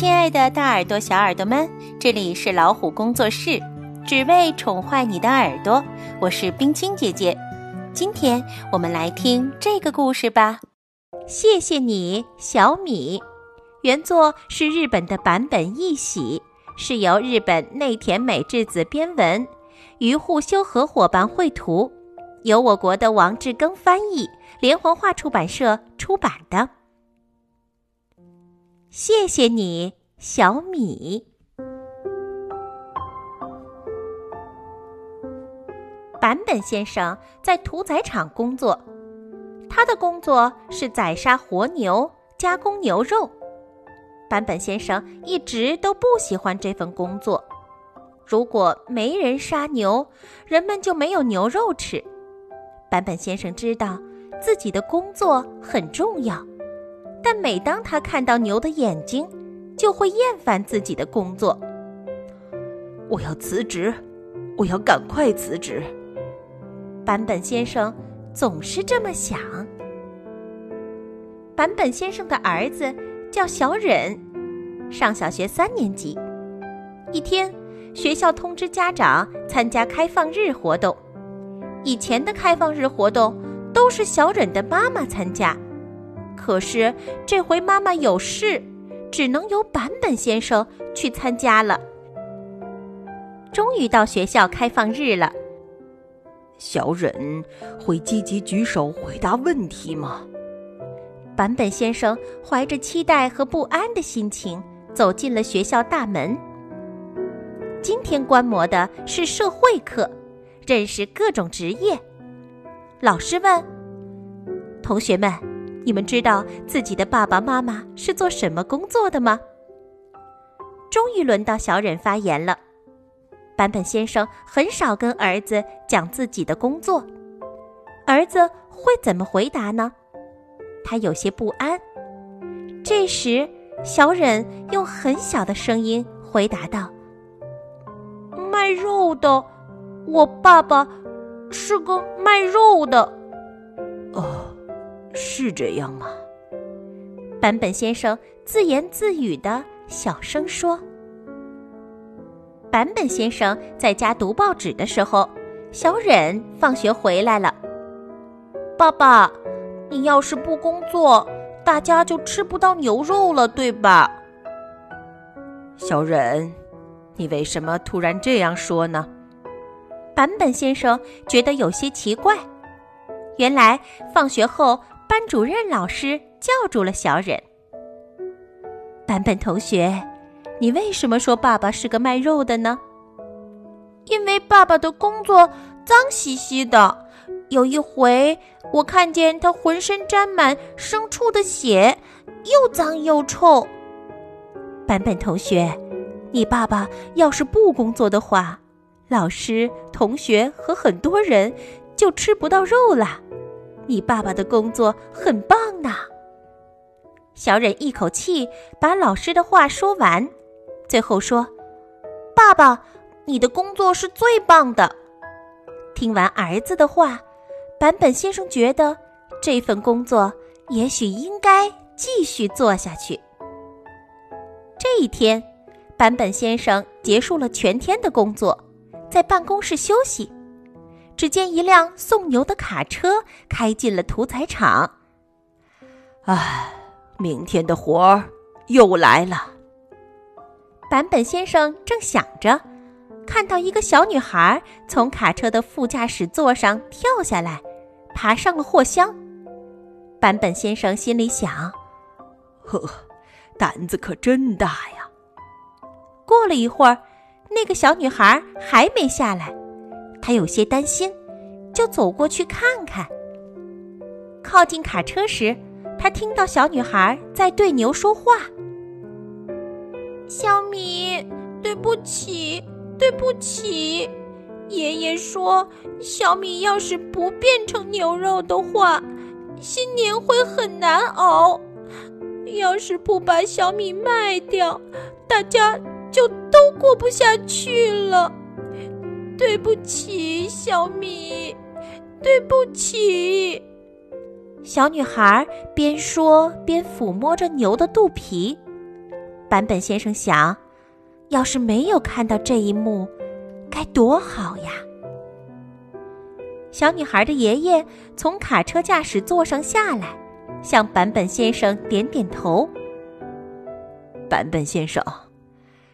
亲爱的，大耳朵、小耳朵们，这里是老虎工作室，只为宠坏你的耳朵。我是冰清姐姐，今天我们来听这个故事吧。谢谢你，小米。原作是日本的版本一喜，是由日本内田美智子编文，于户修和伙伴绘图，由我国的王志庚翻译，连环画出版社出版的。谢谢你，小米。坂本先生在屠宰场工作，他的工作是宰杀活牛、加工牛肉。坂本先生一直都不喜欢这份工作。如果没人杀牛，人们就没有牛肉吃。坂本先生知道自己的工作很重要。但每当他看到牛的眼睛，就会厌烦自己的工作。我要辞职，我要赶快辞职。坂本先生总是这么想。坂本先生的儿子叫小忍，上小学三年级。一天，学校通知家长参加开放日活动。以前的开放日活动都是小忍的妈妈参加。可是这回妈妈有事，只能由坂本先生去参加了。终于到学校开放日了，小忍会积极举手回答问题吗？坂本先生怀着期待和不安的心情走进了学校大门。今天观摩的是社会课，认识各种职业。老师问同学们。你们知道自己的爸爸妈妈是做什么工作的吗？终于轮到小忍发言了。坂本先生很少跟儿子讲自己的工作，儿子会怎么回答呢？他有些不安。这时，小忍用很小的声音回答道：“卖肉的，我爸爸是个卖肉的。”是这样吗？坂本先生自言自语的小声说。坂本先生在家读报纸的时候，小忍放学回来了。爸爸，你要是不工作，大家就吃不到牛肉了，对吧？小忍，你为什么突然这样说呢？坂本先生觉得有些奇怪。原来放学后。班主任老师叫住了小忍。坂本同学，你为什么说爸爸是个卖肉的呢？因为爸爸的工作脏兮兮的。有一回，我看见他浑身沾满牲畜的血，又脏又臭。坂本同学，你爸爸要是不工作的话，老师、同学和很多人就吃不到肉了。你爸爸的工作很棒呢。小忍一口气把老师的话说完，最后说：“爸爸，你的工作是最棒的。”听完儿子的话，坂本先生觉得这份工作也许应该继续做下去。这一天，坂本先生结束了全天的工作，在办公室休息。只见一辆送牛的卡车开进了屠宰场。唉，明天的活儿又来了。坂本先生正想着，看到一个小女孩从卡车的副驾驶座上跳下来，爬上了货箱。坂本先生心里想：“呵，胆子可真大呀！”过了一会儿，那个小女孩还没下来。他有些担心，就走过去看看。靠近卡车时，他听到小女孩在对牛说话：“小米，对不起，对不起。爷爷说，小米要是不变成牛肉的话，新年会很难熬。要是不把小米卖掉，大家就都过不下去了。”对不起，小米，对不起。小女孩边说边抚摸着牛的肚皮。坂本先生想，要是没有看到这一幕，该多好呀！小女孩的爷爷从卡车驾驶座上下来，向坂本先生点点头。坂本先生，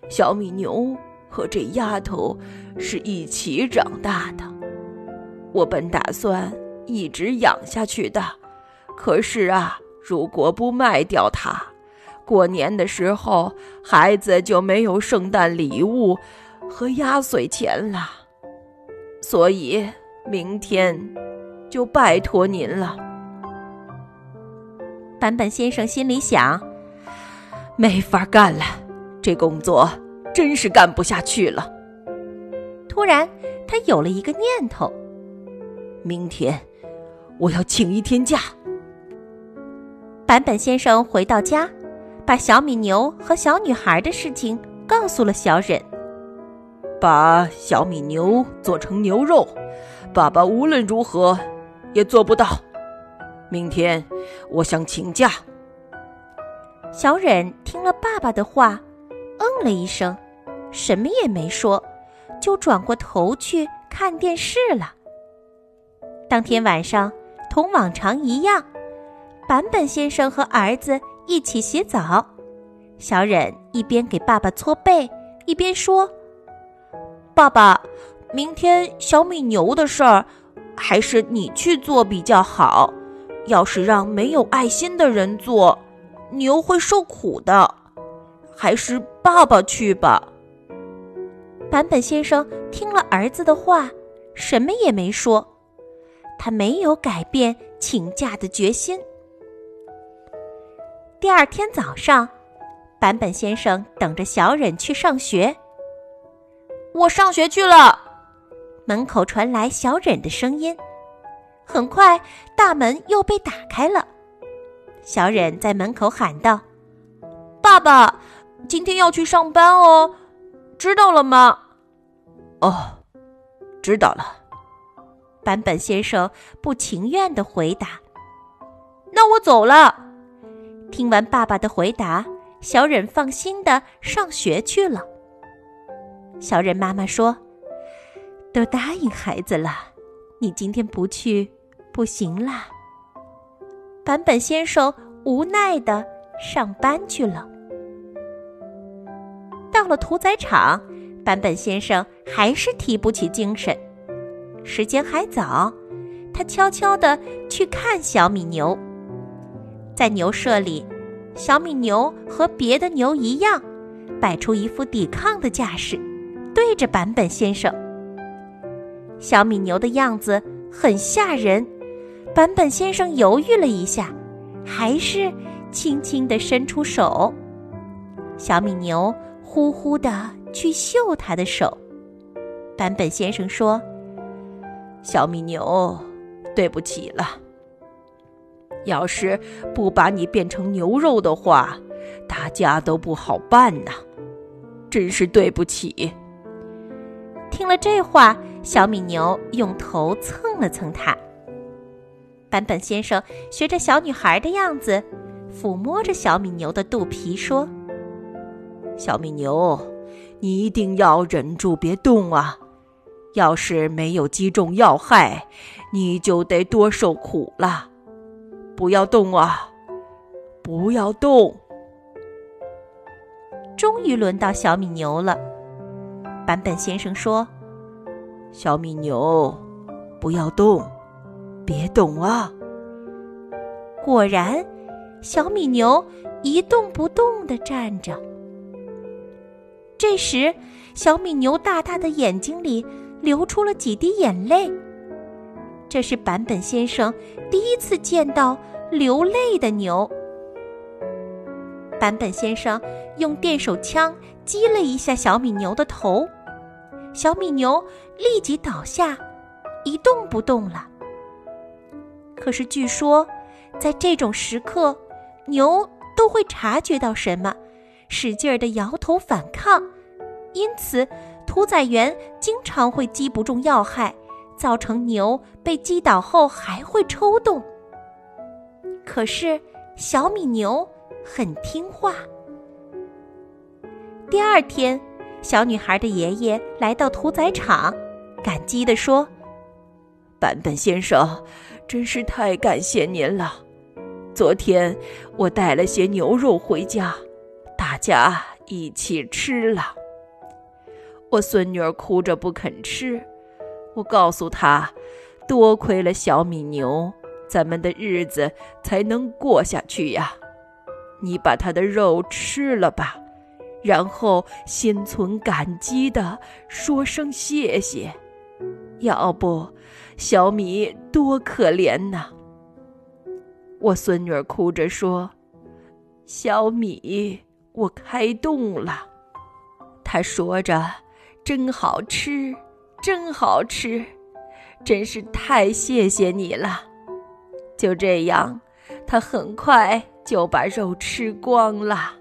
小米牛和这丫头是一起长大的，我本打算一直养下去的。可是啊，如果不卖掉它，过年的时候孩子就没有圣诞礼物和压岁钱了。所以。明天就拜托您了。坂本先生心里想：没法干了，这工作真是干不下去了。突然，他有了一个念头：明天我要请一天假。坂本先生回到家，把小米牛和小女孩的事情告诉了小忍，把小米牛做成牛肉。爸爸无论如何也做不到。明天我想请假。小忍听了爸爸的话，嗯了一声，什么也没说，就转过头去看电视了。当天晚上，同往常一样，坂本先生和儿子一起洗澡。小忍一边给爸爸搓背，一边说：“爸爸。”明天小米牛的事儿，还是你去做比较好。要是让没有爱心的人做，牛会受苦的。还是爸爸去吧。坂本先生听了儿子的话，什么也没说。他没有改变请假的决心。第二天早上，坂本先生等着小忍去上学。我上学去了。门口传来小忍的声音，很快大门又被打开了。小忍在门口喊道：“爸爸，今天要去上班哦，知道了吗？”“哦，知道了。”坂本先生不情愿的回答。“那我走了。”听完爸爸的回答，小忍放心的上学去了。小忍妈妈说。都答应孩子了，你今天不去不行啦。坂本先生无奈的上班去了。到了屠宰场，坂本先生还是提不起精神。时间还早，他悄悄地去看小米牛。在牛舍里，小米牛和别的牛一样，摆出一副抵抗的架势，对着坂本先生。小米牛的样子很吓人，坂本先生犹豫了一下，还是轻轻地伸出手。小米牛呼呼的去嗅他的手。坂本先生说：“小米牛，对不起了。要是不把你变成牛肉的话，大家都不好办呐，真是对不起。”听了这话。小米牛用头蹭了蹭它。坂本先生学着小女孩的样子，抚摸着小米牛的肚皮说：“小米牛，你一定要忍住别动啊！要是没有击中要害，你就得多受苦了。不要动啊，不要动！”终于轮到小米牛了。坂本先生说。小米牛，不要动，别动啊！果然，小米牛一动不动的站着。这时，小米牛大大的眼睛里流出了几滴眼泪。这是坂本先生第一次见到流泪的牛。坂本先生用电手枪击了一下小米牛的头。小米牛立即倒下，一动不动了。可是据说，在这种时刻，牛都会察觉到什么，使劲儿的摇头反抗。因此，屠宰员经常会击不中要害，造成牛被击倒后还会抽动。可是，小米牛很听话。第二天，小女孩的爷爷来到屠宰场，感激地说：“版本先生，真是太感谢您了。昨天我带了些牛肉回家，大家一起吃了。我孙女儿哭着不肯吃，我告诉她，多亏了小米牛，咱们的日子才能过下去呀。你把它的肉吃了吧。”然后心存感激的说声谢谢，要不，小米多可怜呐！我孙女儿哭着说：“小米，我开动了。”他说着：“真好吃，真好吃，真是太谢谢你了。”就这样，他很快就把肉吃光了。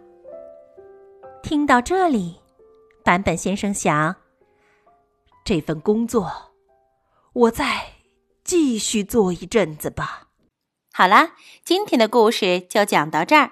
听到这里，版本先生想：这份工作，我再继续做一阵子吧。好啦，今天的故事就讲到这儿，